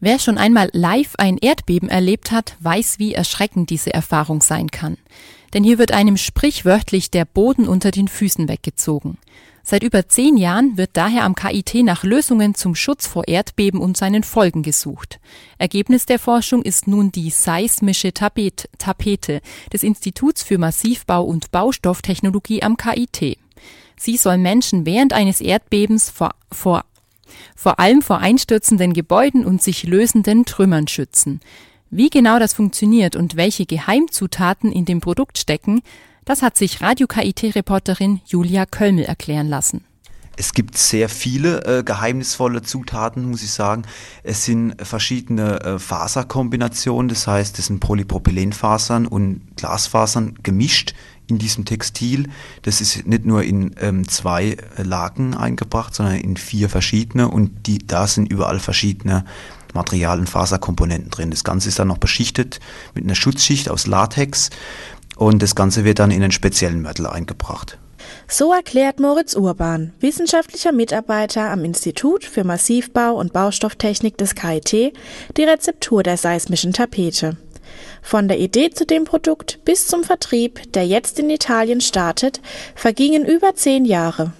Wer schon einmal live ein Erdbeben erlebt hat, weiß, wie erschreckend diese Erfahrung sein kann. Denn hier wird einem sprichwörtlich der Boden unter den Füßen weggezogen. Seit über zehn Jahren wird daher am KIT nach Lösungen zum Schutz vor Erdbeben und seinen Folgen gesucht. Ergebnis der Forschung ist nun die seismische Tapete des Instituts für Massivbau und Baustofftechnologie am KIT. Sie soll Menschen während eines Erdbebens vor, vor vor allem vor einstürzenden Gebäuden und sich lösenden Trümmern schützen. Wie genau das funktioniert und welche Geheimzutaten in dem Produkt stecken, das hat sich Radio KIT-Reporterin Julia Kölmel erklären lassen. Es gibt sehr viele äh, geheimnisvolle Zutaten, muss ich sagen. Es sind verschiedene äh, Faserkombinationen, das heißt, es sind Polypropylenfasern und Glasfasern gemischt in diesem Textil. Das ist nicht nur in ähm, zwei Lagen eingebracht, sondern in vier verschiedene und die, da sind überall verschiedene Material- und Faserkomponenten drin. Das Ganze ist dann noch beschichtet mit einer Schutzschicht aus Latex und das Ganze wird dann in einen speziellen Mörtel eingebracht. So erklärt Moritz Urban, wissenschaftlicher Mitarbeiter am Institut für Massivbau und Baustofftechnik des KIT, die Rezeptur der seismischen Tapete. Von der Idee zu dem Produkt bis zum Vertrieb, der jetzt in Italien startet, vergingen über zehn Jahre.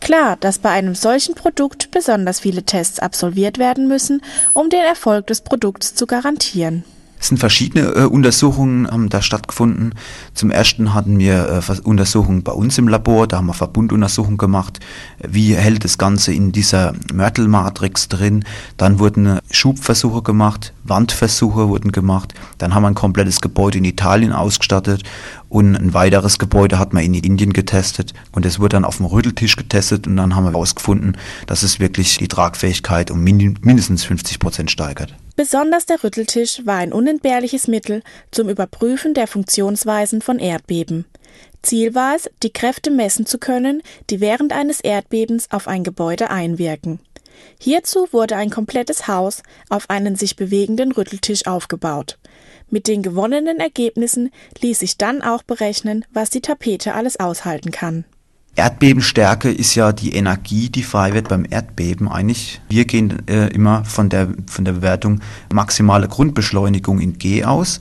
Klar, dass bei einem solchen Produkt besonders viele Tests absolviert werden müssen, um den Erfolg des Produkts zu garantieren. Es sind verschiedene äh, Untersuchungen haben da stattgefunden. Zum ersten hatten wir äh, Untersuchungen bei uns im Labor, da haben wir Verbunduntersuchungen gemacht. Wie hält das Ganze in dieser Mörtelmatrix drin? Dann wurden Schubversuche gemacht, Wandversuche wurden gemacht. Dann haben wir ein komplettes Gebäude in Italien ausgestattet und ein weiteres Gebäude hat man in Indien getestet und es wurde dann auf dem Rütteltisch getestet und dann haben wir herausgefunden, dass es wirklich die Tragfähigkeit um mindestens 50 Prozent steigert. Besonders der Rütteltisch war ein unentbehrliches Mittel zum Überprüfen der Funktionsweisen von Erdbeben. Ziel war es, die Kräfte messen zu können, die während eines Erdbebens auf ein Gebäude einwirken. Hierzu wurde ein komplettes Haus auf einen sich bewegenden Rütteltisch aufgebaut. Mit den gewonnenen Ergebnissen ließ sich dann auch berechnen, was die Tapete alles aushalten kann. Erdbebenstärke ist ja die Energie, die frei wird beim Erdbeben eigentlich. Wir gehen äh, immer von der, von der Bewertung maximale Grundbeschleunigung in G aus.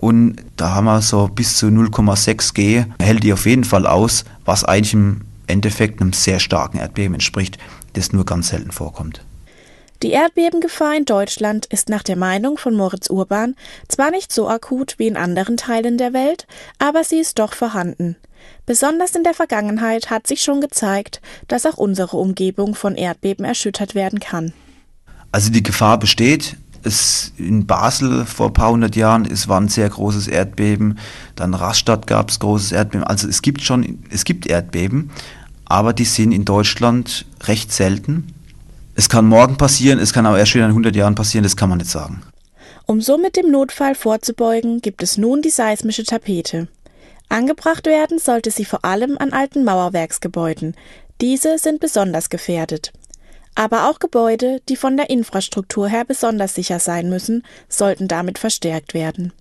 Und da haben wir so bis zu 0,6 G, hält die auf jeden Fall aus, was eigentlich im Endeffekt einem sehr starken Erdbeben entspricht, das nur ganz selten vorkommt. Die Erdbebengefahr in Deutschland ist nach der Meinung von Moritz Urban zwar nicht so akut wie in anderen Teilen der Welt, aber sie ist doch vorhanden. Besonders in der Vergangenheit hat sich schon gezeigt, dass auch unsere Umgebung von Erdbeben erschüttert werden kann. Also die Gefahr besteht. Es in Basel vor ein paar hundert Jahren, es war ein sehr großes Erdbeben. Dann Rastatt gab es großes Erdbeben. Also es gibt schon, es gibt Erdbeben, aber die sind in Deutschland recht selten es kann morgen passieren, es kann aber erst wieder in 100 Jahren passieren, das kann man nicht sagen. Um somit dem Notfall vorzubeugen, gibt es nun die seismische Tapete. Angebracht werden sollte sie vor allem an alten Mauerwerksgebäuden. Diese sind besonders gefährdet. Aber auch Gebäude, die von der Infrastruktur her besonders sicher sein müssen, sollten damit verstärkt werden.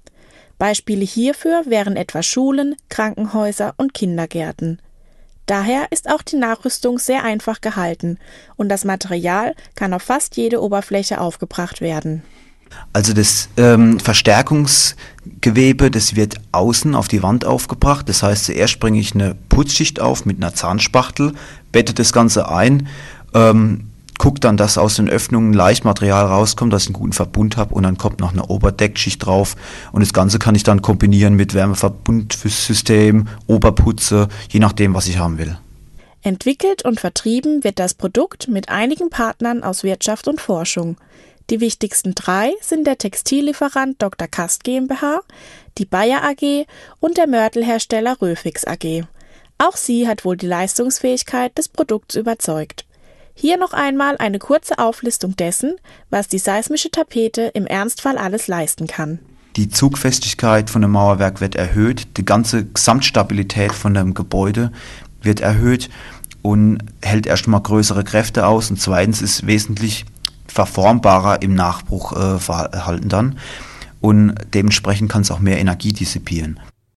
Beispiele hierfür wären etwa Schulen, Krankenhäuser und Kindergärten. Daher ist auch die Nachrüstung sehr einfach gehalten und das Material kann auf fast jede Oberfläche aufgebracht werden. Also das ähm, Verstärkungsgewebe, das wird außen auf die Wand aufgebracht. Das heißt, zuerst bringe ich eine Putzschicht auf mit einer Zahnspachtel, bette das Ganze ein, ähm, gucke dann, dass aus den Öffnungen leicht Material rauskommt, dass ich einen guten Verbund habe und dann kommt noch eine Oberdeckschicht drauf und das Ganze kann ich dann kombinieren mit Wärmeverbundsystem, Oberputze, je nachdem, was ich haben will. Entwickelt und vertrieben wird das Produkt mit einigen Partnern aus Wirtschaft und Forschung. Die wichtigsten drei sind der Textillieferant Dr. Kast GmbH, die Bayer AG und der Mörtelhersteller Röfix AG. Auch sie hat wohl die Leistungsfähigkeit des Produkts überzeugt. Hier noch einmal eine kurze Auflistung dessen, was die seismische Tapete im Ernstfall alles leisten kann. Die Zugfestigkeit von dem Mauerwerk wird erhöht, die ganze Gesamtstabilität von dem Gebäude wird erhöht und hält erstmal größere Kräfte aus und zweitens ist wesentlich verformbarer im Nachbruchverhalten äh, dann und dementsprechend kann es auch mehr Energie dissipieren.